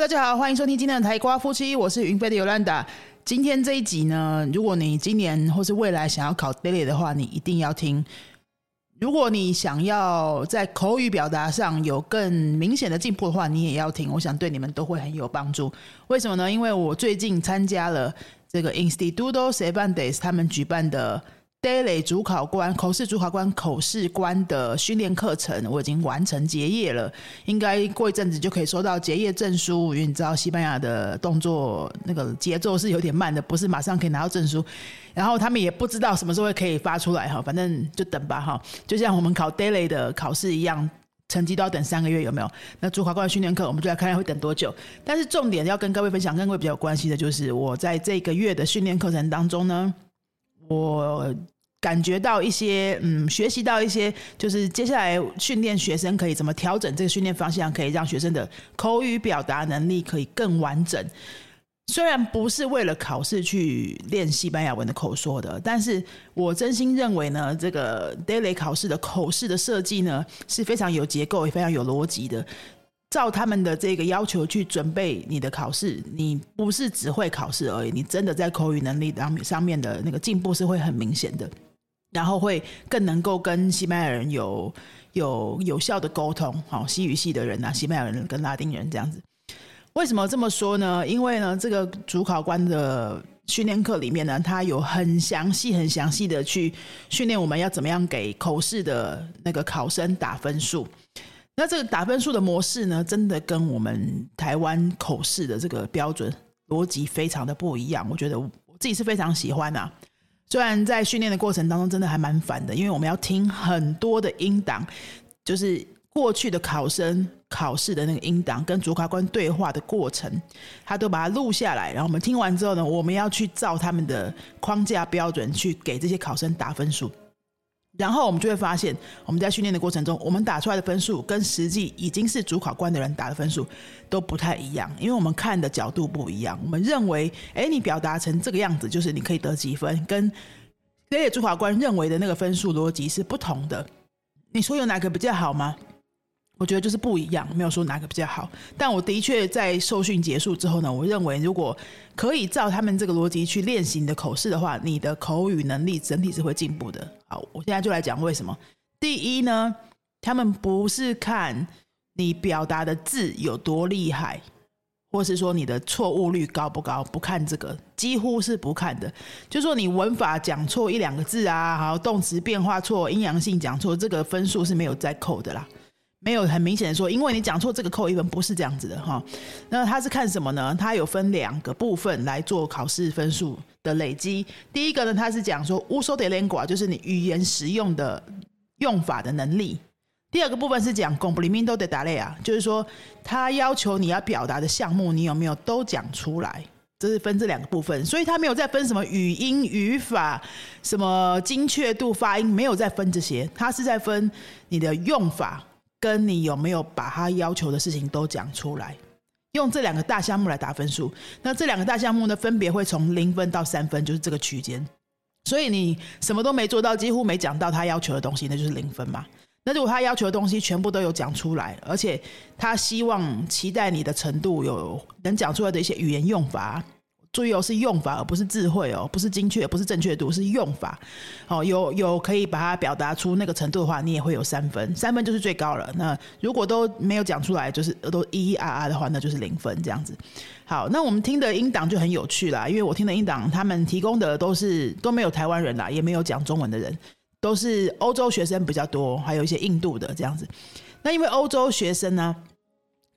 大家好，欢迎收听今天的台瓜夫妻，我是云飞的尤兰达。今天这一集呢，如果你今年或是未来想要考 daily 的话，你一定要听。如果你想要在口语表达上有更明显的进步的话，你也要听。我想对你们都会很有帮助。为什么呢？因为我最近参加了这个 Instituto Cervantes 他们举办的。Daily 主考官、口试主考官、口试官的训练课程，我已经完成结业了。应该过一阵子就可以收到结业证书。因为你知道，西班牙的动作那个节奏是有点慢的，不是马上可以拿到证书。然后他们也不知道什么时候可以发出来哈，反正就等吧哈。就像我们考 Daily 的考试一样，成绩都要等三个月，有没有？那主考官训练课，我们就来看看会等多久。但是重点要跟各位分享，跟各位比较有关系的就是，我在这个月的训练课程当中呢。我感觉到一些，嗯，学习到一些，就是接下来训练学生可以怎么调整这个训练方向，可以让学生的口语表达能力可以更完整。虽然不是为了考试去练西班牙文的口说的，但是我真心认为呢，这个 daily 考试的口试的设计呢是非常有结构也非常有逻辑的。照他们的这个要求去准备你的考试，你不是只会考试而已，你真的在口语能力上上面的那个进步是会很明显的，然后会更能够跟西班牙人有有有效的沟通。好，西语系的人啊，西班牙人跟拉丁人这样子。为什么这么说呢？因为呢，这个主考官的训练课里面呢，他有很详细、很详细的去训练我们要怎么样给口试的那个考生打分数。那这个打分数的模式呢，真的跟我们台湾口试的这个标准逻辑非常的不一样。我觉得我自己是非常喜欢啊。虽然在训练的过程当中，真的还蛮烦的，因为我们要听很多的音档，就是过去的考生考试的那个音档，跟主考官对话的过程，他都把它录下来。然后我们听完之后呢，我们要去照他们的框架标准去给这些考生打分数。然后我们就会发现，我们在训练的过程中，我们打出来的分数跟实际已经是主考官的人打的分数都不太一样，因为我们看的角度不一样。我们认为，哎，你表达成这个样子，就是你可以得几分，跟那些主考官认为的那个分数逻辑是不同的。你说有哪个比较好吗？我觉得就是不一样，没有说哪个比较好。但我的确在受训结束之后呢，我认为如果可以照他们这个逻辑去练习你的口试的话，你的口语能力整体是会进步的。好，我现在就来讲为什么。第一呢，他们不是看你表达的字有多厉害，或是说你的错误率高不高，不看这个，几乎是不看的。就说你文法讲错一两个字啊，好，动词变化错，阴阳性讲错，这个分数是没有再扣的啦。没有很明显的说，因为你讲错这个扣一分，不是这样子的哈。那他是看什么呢？他有分两个部分来做考试分数的累积。第一个呢，他是讲说 uso de lengua，就是你语言实用的用法的能力。第二个部分是讲 complemento de tarea，就是说他要求你要表达的项目，你有没有都讲出来？这是分这两个部分，所以他没有再分什么语音、语法、什么精确度、发音，没有再分这些，他是在分你的用法。跟你有没有把他要求的事情都讲出来，用这两个大项目来打分数。那这两个大项目呢，分别会从零分到三分，就是这个区间。所以你什么都没做到，几乎没讲到他要求的东西，那就是零分嘛。那如果他要求的东西全部都有讲出来，而且他希望期待你的程度有能讲出来的一些语言用法。注意哦，是用法而不是智慧哦，不是精确，不是正确度，是用法。哦，有有可以把它表达出那个程度的话，你也会有三分，三分就是最高了。那如果都没有讲出来，就是都咿咿啊啊的话，那就是零分这样子。好，那我们听的音档就很有趣啦，因为我听的音档，他们提供的都是都没有台湾人啦，也没有讲中文的人，都是欧洲学生比较多，还有一些印度的这样子。那因为欧洲学生呢，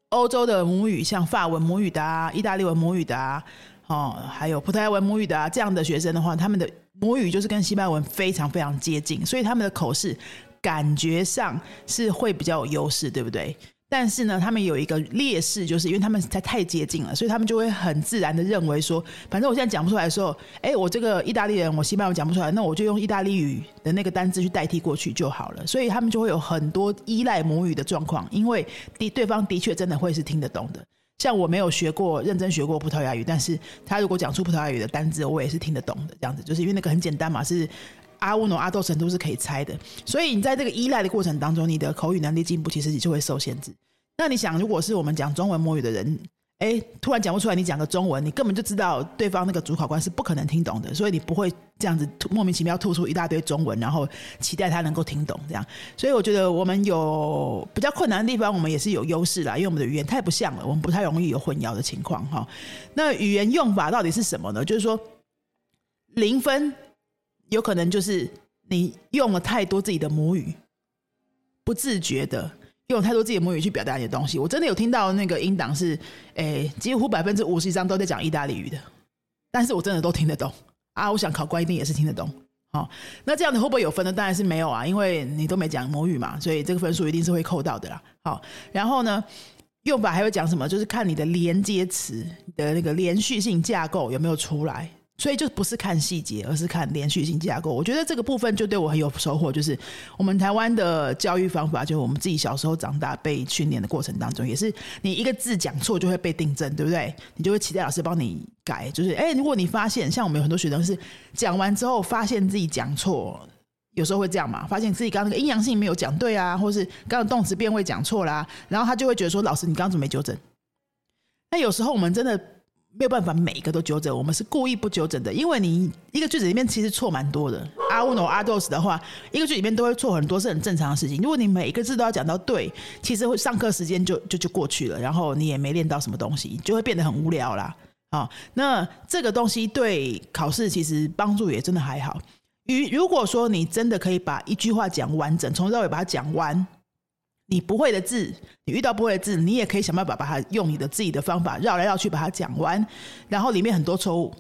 欧洲的母语像法文母语的啊，意大利文母语的啊。哦，还有葡萄牙文母语的啊，这样的学生的话，他们的母语就是跟西班牙文非常非常接近，所以他们的口试感觉上是会比较有优势，对不对？但是呢，他们有一个劣势，就是因为他们太太接近了，所以他们就会很自然的认为说，反正我现在讲不出来的时候，哎，我这个意大利人，我西班牙讲不出来，那我就用意大利语的那个单字去代替过去就好了。所以他们就会有很多依赖母语的状况，因为的对方的确真的会是听得懂的。像我没有学过认真学过葡萄牙语，但是他如果讲出葡萄牙语的单字，我也是听得懂的。这样子，就是因为那个很简单嘛，是阿乌诺阿斗神都是可以猜的。所以你在这个依赖的过程当中，你的口语能力进步其实你就会受限制。那你想，如果是我们讲中文母语的人，哎，突然讲不出来，你讲个中文，你根本就知道对方那个主考官是不可能听懂的，所以你不会这样子莫名其妙吐出一大堆中文，然后期待他能够听懂这样。所以我觉得我们有比较困难的地方，我们也是有优势啦，因为我们的语言太不像了，我们不太容易有混淆的情况哈。那语言用法到底是什么呢？就是说零分有可能就是你用了太多自己的母语，不自觉的。用太多自己的母语去表达你的东西，我真的有听到那个英档是，诶，几乎百分之五十以上都在讲意大利语的，但是我真的都听得懂啊！我想考官一定也是听得懂，好，那这样你会不会有分呢？当然是没有啊，因为你都没讲母语嘛，所以这个分数一定是会扣到的啦。好，然后呢，用法还会讲什么？就是看你的连接词的那个连续性架构有没有出来。所以就不是看细节，而是看连续性架构。我觉得这个部分就对我很有收获。就是我们台湾的教育方法，就是我们自己小时候长大被训练的过程当中，也是你一个字讲错就会被订正，对不对？你就会期待老师帮你改。就是哎，如果你发现像我们有很多学生是讲完之后发现自己讲错，有时候会这样嘛，发现自己刚刚那个阴阳性没有讲对啊，或是刚刚动词变位讲错啦，然后他就会觉得说：“老师，你刚刚怎么没纠正？”那有时候我们真的。没有办法每一个都纠正，我们是故意不纠正的，因为你一个句子里面其实错蛮多的。阿乌诺阿多斯的话，一个句里面都会错很多，是很正常的事情。如果你每一个字都要讲到对，其实会上课时间就就就过去了，然后你也没练到什么东西，就会变得很无聊啦。啊，那这个东西对考试其实帮助也真的还好。与如果说你真的可以把一句话讲完整，从头到尾把它讲完。你不会的字，你遇到不会的字，你也可以想办法把它用你的自己的方法绕来绕去把它讲完，然后里面很多错误，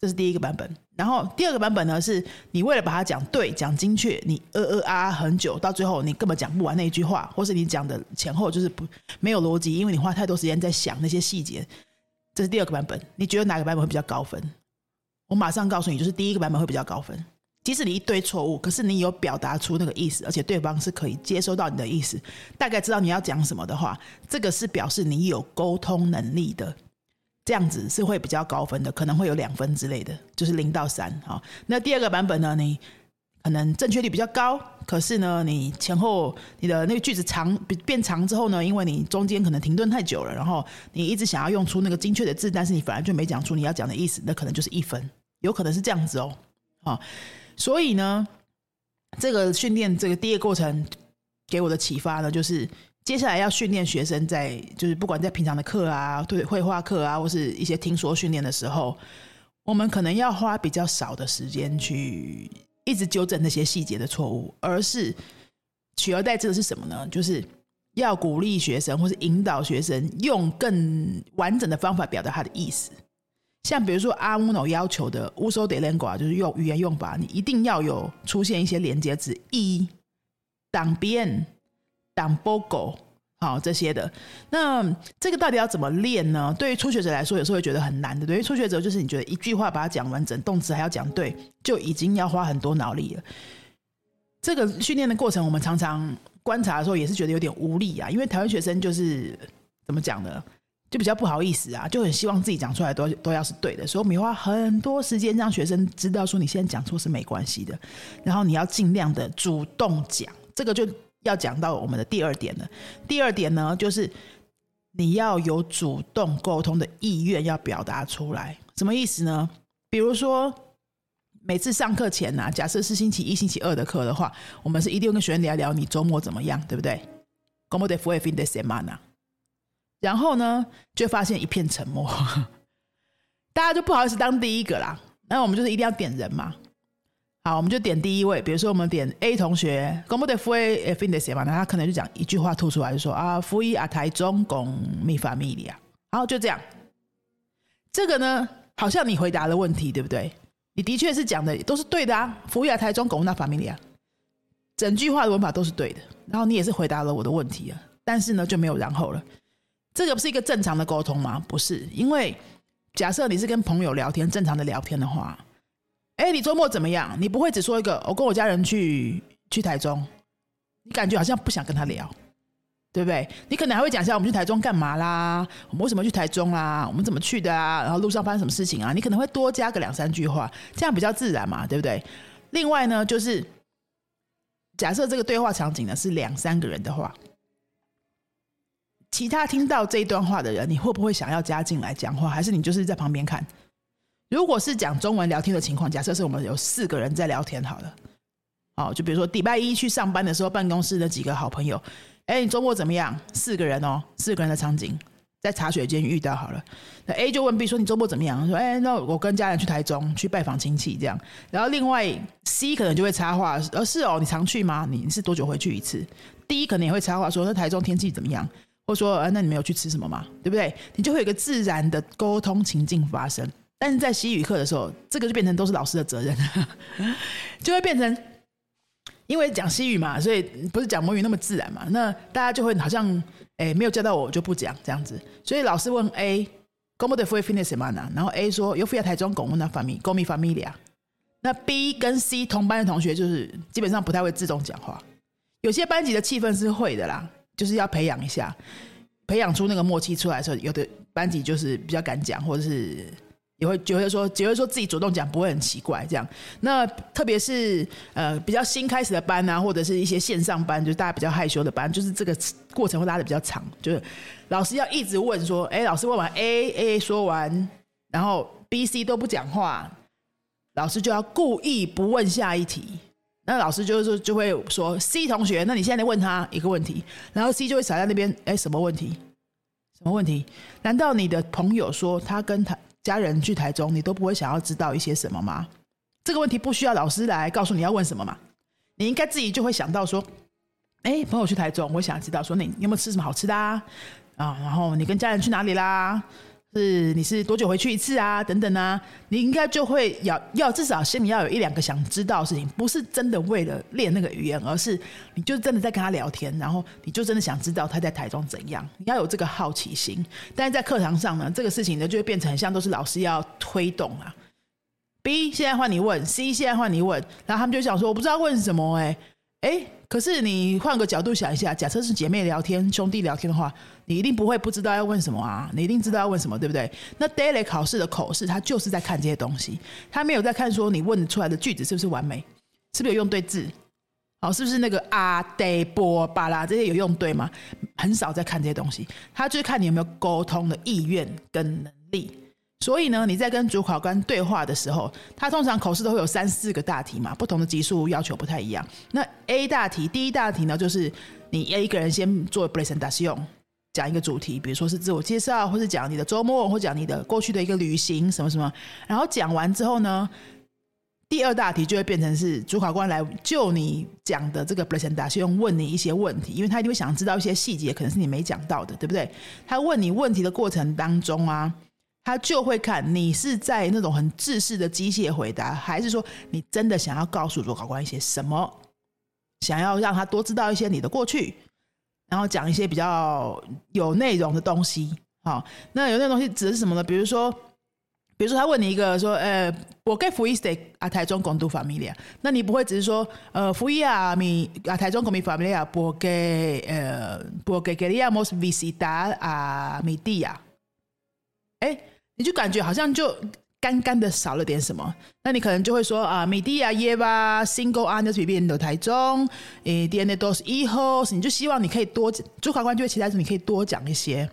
这是第一个版本。然后第二个版本呢，是你为了把它讲对、讲精确，你呃呃啊啊很久，到最后你根本讲不完那一句话，或是你讲的前后就是不没有逻辑，因为你花太多时间在想那些细节。这是第二个版本，你觉得哪个版本会比较高分？我马上告诉你，就是第一个版本会比较高分。即使你一堆错误，可是你有表达出那个意思，而且对方是可以接收到你的意思，大概知道你要讲什么的话，这个是表示你有沟通能力的，这样子是会比较高分的，可能会有两分之类的，就是零到三。好，那第二个版本呢，你可能正确率比较高，可是呢，你前后你的那个句子长变长之后呢，因为你中间可能停顿太久了，然后你一直想要用出那个精确的字，但是你反而就没讲出你要讲的意思，那可能就是一分，有可能是这样子哦，好。所以呢，这个训练这个第一个过程给我的启发呢，就是接下来要训练学生在，就是不管在平常的课啊，对绘画课啊，或是一些听说训练的时候，我们可能要花比较少的时间去一直纠正那些细节的错误，而是取而代之的是什么呢？就是要鼓励学生，或是引导学生用更完整的方法表达他的意思。像比如说阿乌诺要求的乌索德连瓜，就是用语言用法，你一定要有出现一些连接词，一当边当波狗，好这些的。那这个到底要怎么练呢？对于初学者来说，有时候会觉得很难的。对于初学者，就是你觉得一句话把它讲完整，动词还要讲对，就已经要花很多脑力了。这个训练的过程，我们常常观察的时候，也是觉得有点无力啊。因为台湾学生就是怎么讲呢？就比较不好意思啊，就很希望自己讲出来都都要是对的，所以我们花很多时间让学生知道说你现在讲错是没关系的，然后你要尽量的主动讲，这个就要讲到我们的第二点了。第二点呢，就是你要有主动沟通的意愿，要表达出来。什么意思呢？比如说每次上课前呢，假设是星期一、星期二的课的话，我们是一定跟学生聊聊你周末怎么样，对不对然后呢，就发现一片沉默，大家就不好意思当第一个啦。那我们就是一定要点人嘛。好，我们就点第一位，比如说我们点 A 同学，公布的福威 F 的写嘛，那他可能就讲一句话吐出来，就说啊，福一啊，台中公密法密里啊，然后就这样。这个呢，好像你回答的问题，对不对？你的确是讲的都是对的啊，福一啊，台中公那法密里啊，整句话的文法都是对的，然后你也是回答了我的问题啊，但是呢，就没有然后了。这个不是一个正常的沟通吗？不是，因为假设你是跟朋友聊天，正常的聊天的话，哎，你周末怎么样？你不会只说一个，我跟我家人去去台中，你感觉好像不想跟他聊，对不对？你可能还会讲一下我们去台中干嘛啦，我们为什么去台中啦，我们怎么去的啊？然后路上发生什么事情啊？你可能会多加个两三句话，这样比较自然嘛，对不对？另外呢，就是假设这个对话场景呢是两三个人的话。其他听到这一段话的人，你会不会想要加进来讲话，还是你就是在旁边看？如果是讲中文聊天的情况，假设是我们有四个人在聊天，好了，哦，就比如说礼拜一去上班的时候，办公室的几个好朋友，哎，你周末怎么样？四个人哦，四个人的场景。在茶水间遇到好了，那 A 就问 B 说：“你周末怎么样？”说：“哎，那我跟家人去台中去拜访亲戚，这样。”然后另外 C 可能就会插话：“呃，是哦，你常去吗？你是多久回去一次？”D 可能也会插话说：“那台中天气怎么样？”或者说：“呃，那你们有去吃什么吗？对不对？”你就会有一个自然的沟通情境发生。但是在西语课的时候，这个就变成都是老师的责任，就会变成因为讲西语嘛，所以不是讲母语那么自然嘛。那大家就会好像。哎，没有教到我，我就不讲这样子。所以老师问 A，“Como de fue fin de semana？” 然后 A 说：“Yo fui a Taichung con una familia，con mi familia。”那 B 跟 C 同班的同学就是基本上不太会自动讲话。有些班级的气氛是会的啦，就是要培养一下，培养出那个默契出来的时候，有的班级就是比较敢讲，或者是。也会觉得说，只会说自己主动讲，不会很奇怪这样。那特别是呃比较新开始的班啊，或者是一些线上班，就是大家比较害羞的班，就是这个过程会拉的比较长。就是老师要一直问说，哎，老师问完 A，A 说完，然后 B、C 都不讲话，老师就要故意不问下一题。那老师就是就会说，C 同学，那你现在问他一个问题，然后 C 就会傻在那边，哎，什么问题？什么问题？难道你的朋友说他跟他？家人去台中，你都不会想要知道一些什么吗？这个问题不需要老师来告诉你要问什么嘛？你应该自己就会想到说，哎，朋友去台中，我想知道说，你有没有吃什么好吃的啊？啊，然后你跟家人去哪里啦？是你是多久回去一次啊？等等啊，你应该就会要要至少心里要有一两个想知道的事情，不是真的为了练那个语言，而是你就真的在跟他聊天，然后你就真的想知道他在台中怎样，你要有这个好奇心。但是在课堂上呢，这个事情呢就会变成很像都是老师要推动啊。B 现在换你问，C 现在换你问，然后他们就想说我不知道问什么哎哎。可是你换个角度想一下，假设是姐妹聊天、兄弟聊天的话，你一定不会不知道要问什么啊！你一定知道要问什么，对不对？那 daily 考试的口试，他就是在看这些东西，他没有在看说你问出来的句子是不是完美，是不是有用对字，好，是不是那个啊、得、波、巴拉这些有用对吗？很少在看这些东西，他就是看你有没有沟通的意愿跟能力。所以呢，你在跟主考官对话的时候，他通常口试都会有三四个大题嘛，不同的级数要求不太一样。那 A 大题，第一大题呢，就是你要一个人先做 presentation，讲一个主题，比如说是自我介绍，或是讲你的周末，或讲你的过去的一个旅行什么什么。然后讲完之后呢，第二大题就会变成是主考官来就你讲的这个 presentation 问你一些问题，因为他一定会想知道一些细节，可能是你没讲到的，对不对？他问你问题的过程当中啊。他就会看你是在那种很自式的机械回答，还是说你真的想要告诉主考官一些什么，想要让他多知道一些你的过去，然后讲一些比较有内容的东西。好，那有那东西指的是什么呢？比如说，比如说他问你一个说，呃，我给福伊斯啊台中公都 familia，那你不会只是说，呃，福伊啊米啊台中公米 familia，我给呃我给给利亚莫斯 visita 啊米蒂亚，哎。你就感觉好像就干干的少了点什么，那你可能就会说啊，米蒂亚耶吧，single a n d e r 变的台中，诶，DNA 都是一号，你就希望你可以多，主考官就会期待说你可以多讲一些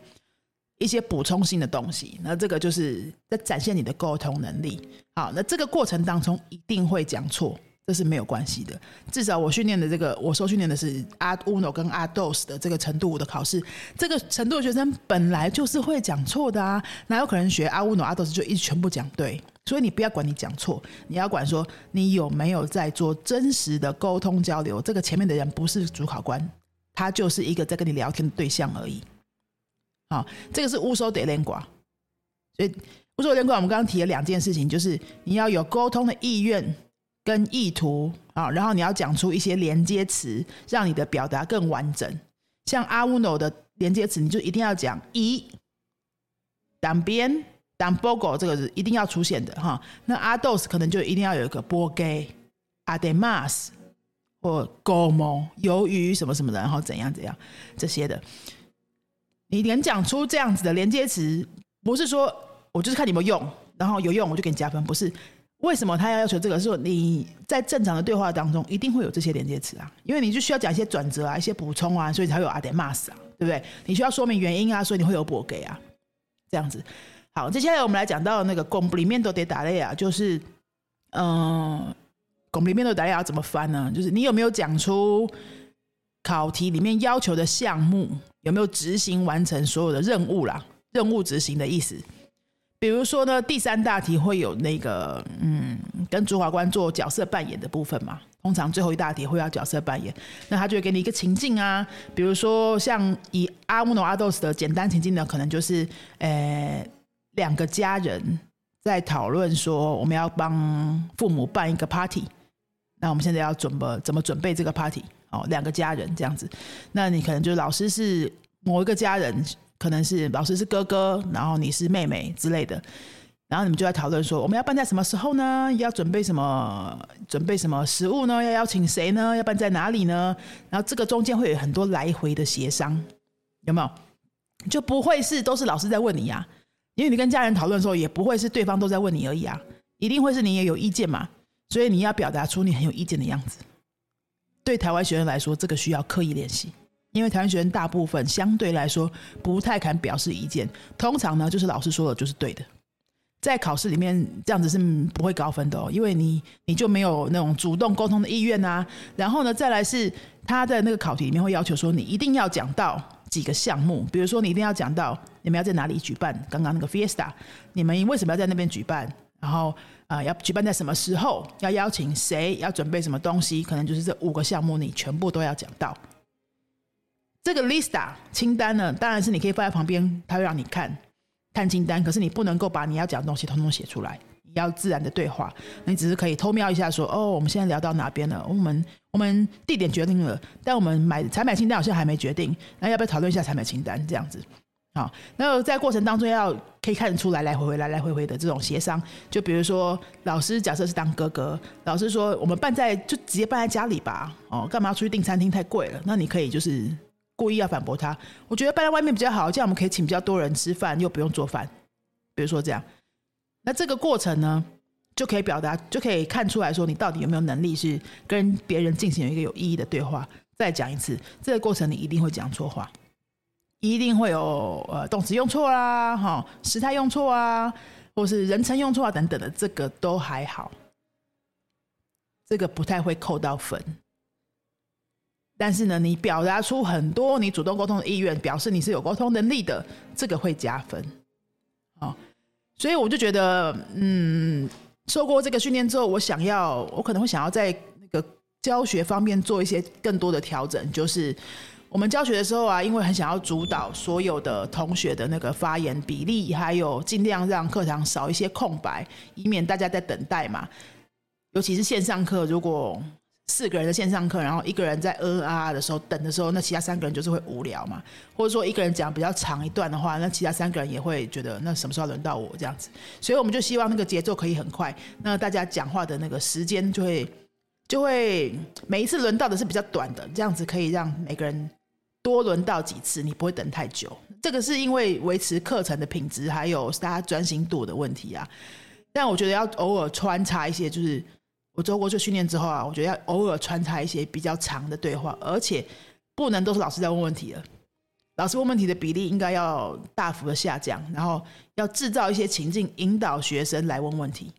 一些补充性的东西，那这个就是在展现你的沟通能力。好，那这个过程当中一定会讲错。这是没有关系的，至少我训练的这个，我受训练的是阿乌诺跟阿 dos 的这个程度的考试，这个程度的学生本来就是会讲错的啊，哪有可能学阿乌诺阿 dos 就一直全部讲对？所以你不要管你讲错，你要管说你有没有在做真实的沟通交流。这个前面的人不是主考官，他就是一个在跟你聊天的对象而已。好，这个是乌收得连寡，所以乌收连寡，我们刚刚提了两件事情，就是你要有沟通的意愿。跟意图啊，然后你要讲出一些连接词，让你的表达更完整。像阿乌诺的连接词，你就一定要讲一当边当波狗这个是一定要出现的哈。那阿豆斯可能就一定要有一个波给阿德马斯或 gomo 鱿鱼什么什么的，然后怎样怎样这些的。你连讲出这样子的连接词，不是说我就是看你有没有用，然后有用我就给你加分，不是。为什么他要要求这个？是说你在正常的对话当中一定会有这些连接词啊，因为你就需要讲一些转折啊、一些补充啊，所以才会有阿德玛斯啊，对不对？你需要说明原因啊，所以你会有补给啊，这样子。好，接下来我们来讲到那个 complemento de tarea，就是嗯，complemento de tarea 怎么翻呢？就是你有没有讲出考题里面要求的项目，有没有执行完成所有的任务啦？任务执行的意思。比如说呢，第三大题会有那个嗯，跟主考官做角色扮演的部分嘛。通常最后一大题会要角色扮演，那他就会给你一个情境啊。比如说像以阿姆诺阿斗斯的简单情境呢，可能就是呃两个家人在讨论说我们要帮父母办一个 party，那我们现在要准备怎么准备这个 party？哦，两个家人这样子，那你可能就老师是某一个家人。可能是老师是哥哥，然后你是妹妹之类的，然后你们就在讨论说，我们要办在什么时候呢？要准备什么？准备什么食物呢？要邀请谁呢？要办在哪里呢？然后这个中间会有很多来回的协商，有没有？就不会是都是老师在问你呀？因为你跟家人讨论的时候，也不会是对方都在问你而已啊，一定会是你也有意见嘛，所以你要表达出你很有意见的样子。对台湾学生来说，这个需要刻意练习。因为台湾学生大部分相对来说不太敢表示意见，通常呢就是老师说的就是对的，在考试里面这样子是不会高分的哦，因为你你就没有那种主动沟通的意愿啊。然后呢，再来是他在那个考题里面会要求说，你一定要讲到几个项目，比如说你一定要讲到你们要在哪里举办刚刚那个 Fiesta，你们为什么要在那边举办？然后啊，要举办在什么时候？要邀请谁？要准备什么东西？可能就是这五个项目，你全部都要讲到。这个 lista 清单呢，当然是你可以放在旁边，他会让你看看清单。可是你不能够把你要讲的东西通通写出来，你要自然的对话。你只是可以偷瞄一下，说哦，我们现在聊到哪边了？我们我们地点决定了，但我们买采买清单好像还没决定。那要不要讨论一下采买清单？这样子，好。那在过程当中要可以看得出来，来回回来来回回的这种协商。就比如说，老师假设是当哥哥，老师说我们办在就直接办在家里吧。哦，干嘛要出去订餐厅？太贵了。那你可以就是。故意要反驳他，我觉得搬在外面比较好，这样我们可以请比较多人吃饭，又不用做饭。比如说这样，那这个过程呢，就可以表达，就可以看出来说你到底有没有能力是跟别人进行一个有意义的对话。再讲一次，这个过程你一定会讲错话，一定会有呃动词用错啦，哈，时态用错啊，或是人称用错啊等等的，这个都还好，这个不太会扣到分。但是呢，你表达出很多你主动沟通的意愿，表示你是有沟通能力的，这个会加分。好，所以我就觉得，嗯，受过这个训练之后，我想要，我可能会想要在那个教学方面做一些更多的调整。就是我们教学的时候啊，因为很想要主导所有的同学的那个发言比例，还有尽量让课堂少一些空白，以免大家在等待嘛。尤其是线上课，如果四个人的线上课，然后一个人在呃啊的时候等的时候，那其他三个人就是会无聊嘛。或者说一个人讲比较长一段的话，那其他三个人也会觉得那什么时候轮到我这样子。所以我们就希望那个节奏可以很快，那大家讲话的那个时间就会就会每一次轮到的是比较短的，这样子可以让每个人多轮到几次，你不会等太久。这个是因为维持课程的品质还有大家专心度的问题啊。但我觉得要偶尔穿插一些就是。我做过这训练之后啊，我觉得要偶尔穿插一些比较长的对话，而且不能都是老师在问问题了。老师问问题的比例应该要大幅的下降，然后要制造一些情境，引导学生来问问题。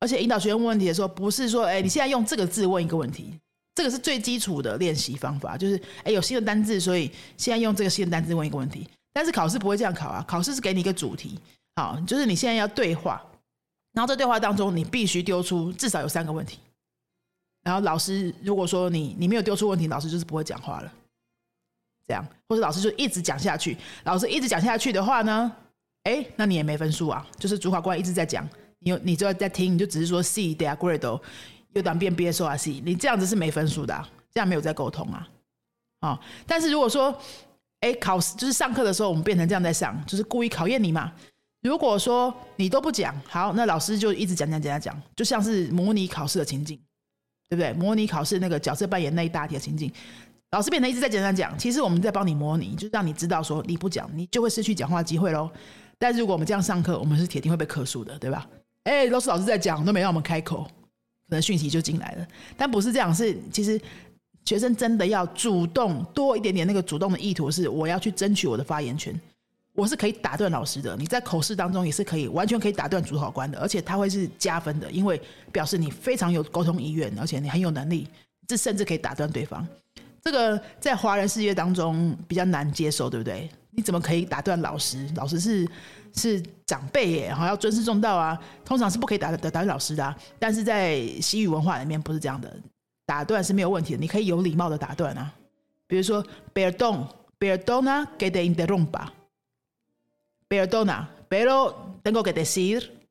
而且引导学生问问题的时候，不是说哎，你现在用这个字问一个问题，这个是最基础的练习方法，就是哎有新的单字，所以现在用这个新的单字问一个问题。但是考试不会这样考啊，考试是给你一个主题，好，就是你现在要对话。然后在对话当中，你必须丢出至少有三个问题。然后老师如果说你你没有丢出问题，老师就是不会讲话了。这样，或者老师就一直讲下去。老师一直讲下去的话呢，哎，那你也没分数啊。就是主考官一直在讲，你你就要在听，你就只是说 C they are great，又当变 B S O R C，你这样子是没分数的，这样没有在沟通啊。哦，但是如果说，哎，考试就是上课的时候，我们变成这样在上，就是故意考验你嘛。如果说你都不讲，好，那老师就一直讲讲讲讲讲，就像是模拟考试的情境，对不对？模拟考试那个角色扮演那一大题的情景，老师变成一直在讲讲讲，其实我们在帮你模拟，就让你知道说你不讲，你就会失去讲话机会喽。但如果我们这样上课，我们是铁定会被克数的，对吧？哎，都是老师在讲，都没让我们开口，可能讯息就进来了。但不是这样，是其实学生真的要主动多一点点那个主动的意图，是我要去争取我的发言权。我是可以打断老师的，你在口试当中也是可以完全可以打断主考官的，而且他会是加分的，因为表示你非常有沟通意愿，而且你很有能力，这甚至可以打断对方。这个在华人世界当中比较难接受，对不对？你怎么可以打断老师？老师是是长辈耶，好要尊师重道啊，通常是不可以打打断老师的。但是在西语文化里面不是这样的，打断是没有问题的，你可以有礼貌的打断啊。比如说，Perdón，Perdona que te interrumpa。Perdona, pero tengo que decir,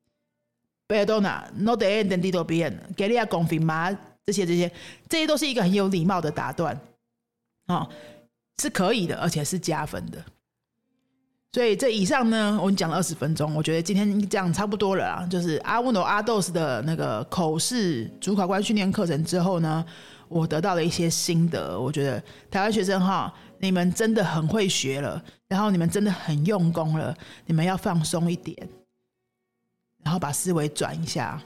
perdona, no te he entendido bien. Quería confirmar 这些这些，这些都是一个很有礼貌的打断，哦，是可以的，而且是加分的。所以这以上呢，我们讲了二十分钟，我觉得今天这样差不多了啊。就是阿乌诺阿豆斯的那个口试主考官训练课程之后呢，我得到了一些心得。我觉得台湾学生哈。你们真的很会学了，然后你们真的很用功了，你们要放松一点，然后把思维转一下，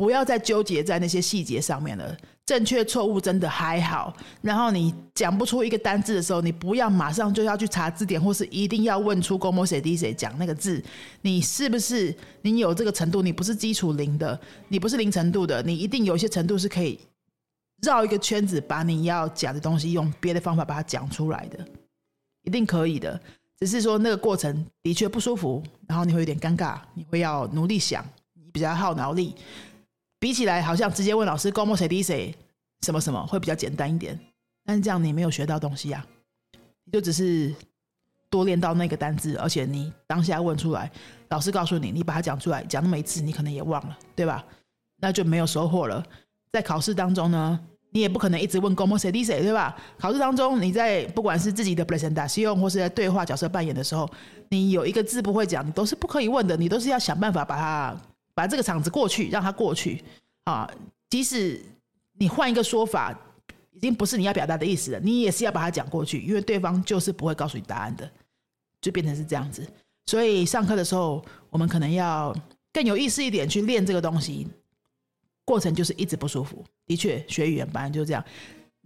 不要再纠结在那些细节上面了。正确错误真的还好，然后你讲不出一个单字的时候，你不要马上就要去查字典，或是一定要问出 “gomo se di se” 讲那个字，你是不是你有这个程度？你不是基础零的，你不是零程度的，你一定有一些程度是可以。绕一个圈子，把你要讲的东西用别的方法把它讲出来的，一定可以的。只是说那个过程的确不舒服，然后你会有点尴尬，你会要努力想，你比较耗脑力。比起来，好像直接问老师，como 什么什么会比较简单一点。但是这样你没有学到东西啊，你就只是多练到那个单字，而且你当下问出来，老师告诉你，你把它讲出来，讲那么一次，你可能也忘了，对吧？那就没有收获了。在考试当中呢？你也不可能一直问 “como se dice”，对吧？考试当中，你在不管是自己的 presentation 或是在对话角色扮演的时候，你有一个字不会讲，你都是不可以问的，你都是要想办法把它把这个场子过去，让它过去啊。即使你换一个说法，已经不是你要表达的意思了，你也是要把它讲过去，因为对方就是不会告诉你答案的，就变成是这样子。所以上课的时候，我们可能要更有意思一点去练这个东西。过程就是一直不舒服，的确，学语言本来就是这样。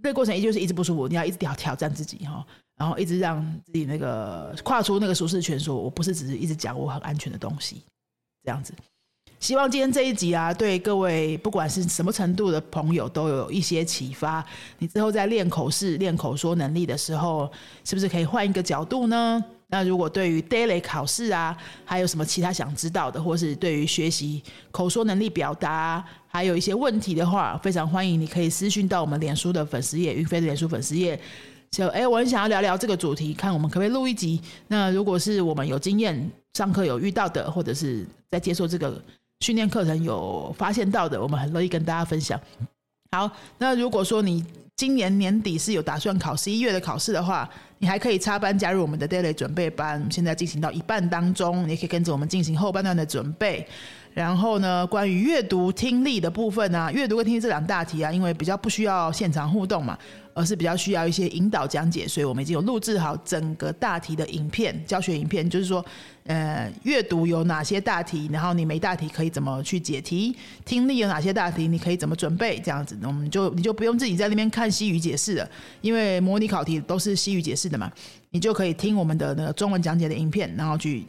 这个过程也就是一直不舒服，你要一直挑挑战自己哈，然后一直让自己那个跨出那个舒适圈，说我不是只是一直讲我很安全的东西，这样子。希望今天这一集啊，对各位不管是什么程度的朋友都有一些启发。你之后在练口试、练口说能力的时候，是不是可以换一个角度呢？那如果对于 daily 考试啊，还有什么其他想知道的，或是对于学习口说能力表达，还有一些问题的话，非常欢迎你可以私讯到我们脸书的粉丝页，云飞的脸书粉丝页。就哎，我很想要聊聊这个主题，看我们可不可以录一集。那如果是我们有经验上课有遇到的，或者是在接受这个训练课程有发现到的，我们很乐意跟大家分享。好，那如果说你今年年底是有打算考十一月的考试的话，你还可以插班加入我们的 daily 准备班，现在进行到一半当中，你也可以跟着我们进行后半段的准备。然后呢，关于阅读听力的部分呢，阅读跟听力这两大题啊，因为比较不需要现场互动嘛，而是比较需要一些引导讲解，所以我们已经有录制好整个大题的影片教学影片，就是说，呃，阅读有哪些大题，然后你每大题可以怎么去解题，听力有哪些大题，你可以怎么准备，这样子，我们就你就不用自己在那边看西语解释了，因为模拟考题都是西语解释的嘛，你就可以听我们的那个中文讲解的影片，然后去。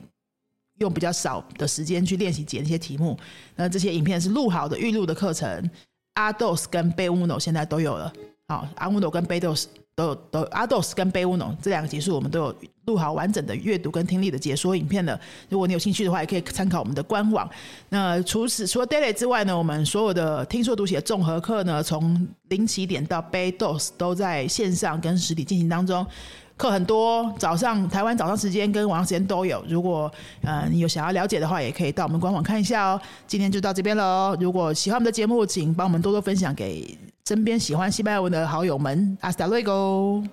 用比较少的时间去练习解那些题目，那这些影片是录好的预录的课程。阿 dos 跟贝乌诺现在都有了，好，阿乌诺跟贝豆斯都有都阿豆斯跟贝乌诺这两个结束，我们都有录好完整的阅读跟听力的解说影片的。如果你有兴趣的话，也可以参考我们的官网。那除此除了 daily 之外呢，我们所有的听说读写综合课呢，从零起点到贝 dos 都在线上跟实体进行当中。课很多，早上台湾早上时间跟晚上时间都有。如果呃你有想要了解的话，也可以到我们官网看一下哦。今天就到这边喽。如果喜欢我们的节目，请帮我们多多分享给身边喜欢西班牙文的好友们阿斯达瑞沟